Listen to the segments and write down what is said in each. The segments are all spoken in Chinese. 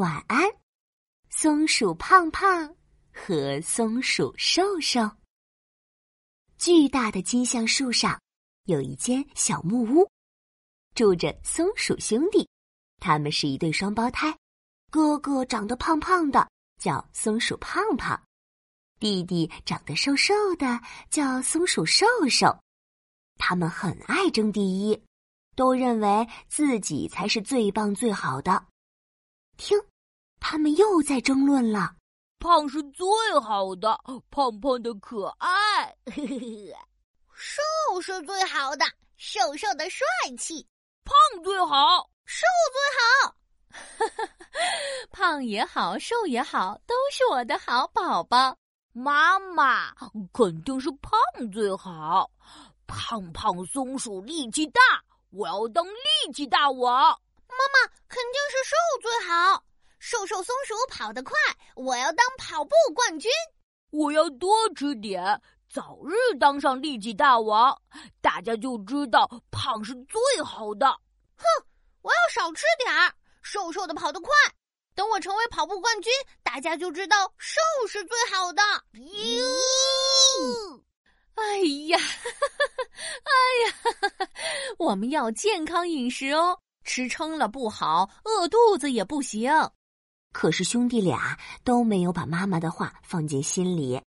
晚安，松鼠胖胖和松鼠瘦瘦。巨大的金橡树上有一间小木屋，住着松鼠兄弟。他们是一对双胞胎，哥哥长得胖胖的，叫松鼠胖胖；弟弟长得瘦瘦的，叫松鼠瘦瘦。他们很爱争第一，都认为自己才是最棒最好的。听。他们又在争论了。胖是最好的，胖胖的可爱。瘦是最好的，瘦瘦的帅气。胖最好，瘦最好。胖也好，瘦也好，都是我的好宝宝。妈妈肯定是胖最好。胖胖松鼠力气大，我要当力气大王。妈妈肯定是瘦最好。瘦瘦松鼠跑得快，我要当跑步冠军。我要多吃点，早日当上力气大王，大家就知道胖是最好的。哼，我要少吃点儿，瘦瘦的跑得快。等我成为跑步冠军，大家就知道瘦是最好的。咦，哎呀，哎呀，我们要健康饮食哦，吃撑了不好，饿肚子也不行。可是兄弟俩都没有把妈妈的话放进心里。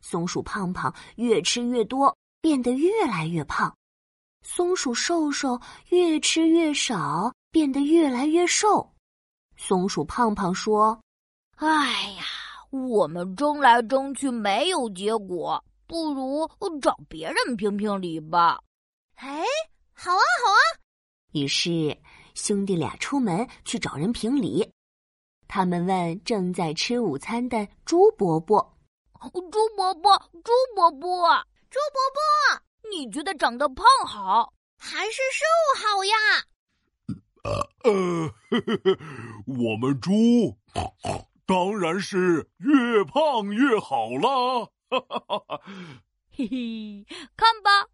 松鼠胖胖越吃越多，变得越来越胖；松鼠瘦瘦越吃越少，变得越来越瘦。松鼠胖胖说：“哎呀，我们争来争去没有结果，不如找别人评评理吧。”哎，好啊，好啊！于是兄弟俩出门去找人评理。他们问正在吃午餐的猪伯伯：“猪伯伯，猪伯伯，猪伯伯，你觉得长得胖好还是瘦好呀？”“呃呃，我们猪 当然是越胖越好啦！”哈哈哈哈嘿嘿，看吧，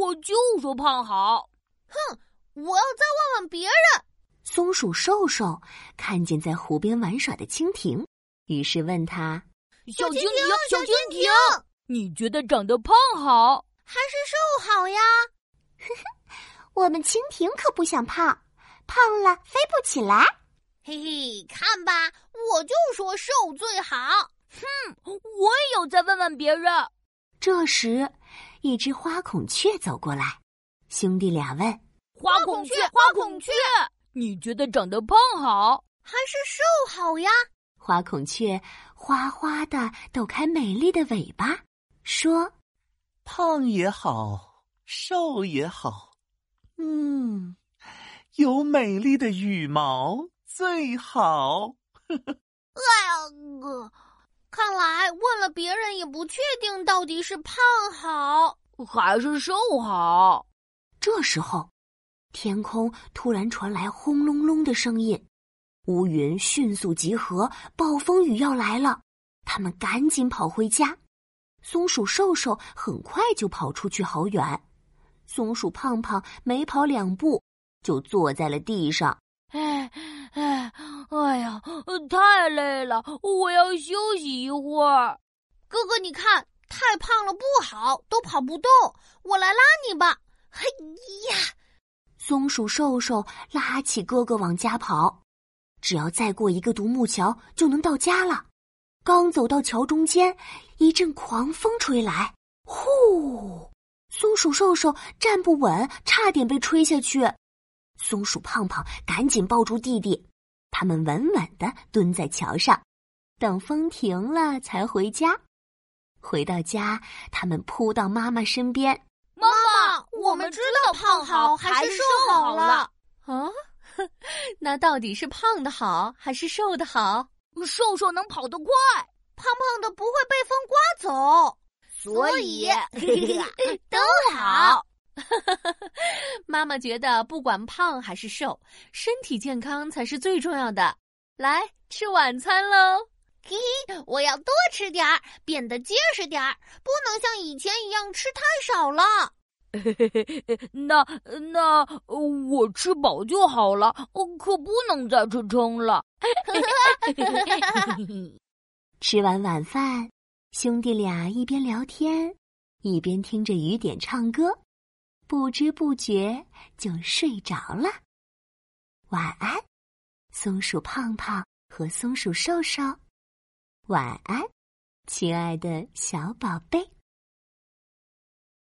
我就说胖好。哼，我要再问问别人。松鼠瘦瘦看见在湖边玩耍的蜻蜓，于是问他：“小蜻蜓，小蜻蜓，你觉得长得胖好还是瘦好呀？”“呵呵，我们蜻蜓可不想胖，胖了飞不起来。”“嘿嘿，看吧，我就说瘦最好。”“哼，我也有再问问别人。”这时，一只花孔雀走过来，兄弟俩问：“花孔雀，花孔雀。”你觉得长得胖好还是瘦好呀？花孔雀哗哗的抖开美丽的尾巴，说：“胖也好，瘦也好，嗯，有美丽的羽毛最好。”哎呀，看来问了别人也不确定到底是胖好还是瘦好。这时候。天空突然传来轰隆隆的声音，乌云迅速集合，暴风雨要来了。他们赶紧跑回家。松鼠瘦瘦很快就跑出去好远，松鼠胖胖没跑两步就坐在了地上。哎哎哎呀，太累了，我要休息一会儿。哥哥，你看，太胖了不好，都跑不动。我来拉你吧。嘿呀！松鼠瘦瘦拉起哥哥往家跑，只要再过一个独木桥就能到家了。刚走到桥中间，一阵狂风吹来，呼！松鼠瘦瘦站不稳，差点被吹下去。松鼠胖胖赶紧抱住弟弟，他们稳稳的蹲在桥上，等风停了才回家。回到家，他们扑到妈妈身边。我们知道胖好还是瘦好了啊？那到底是胖的好还是瘦的好？瘦瘦能跑得快，胖胖的不会被风刮走，所以 都好。妈妈觉得不管胖还是瘦，身体健康才是最重要的。来吃晚餐喽！嘿嘿，我要多吃点儿，变得结实点儿，不能像以前一样吃太少了。那那我吃饱就好了，可不能再吃撑了。吃完晚饭，兄弟俩一边聊天，一边听着雨点唱歌，不知不觉就睡着了。晚安，松鼠胖胖和松鼠瘦瘦。晚安，亲爱的小宝贝。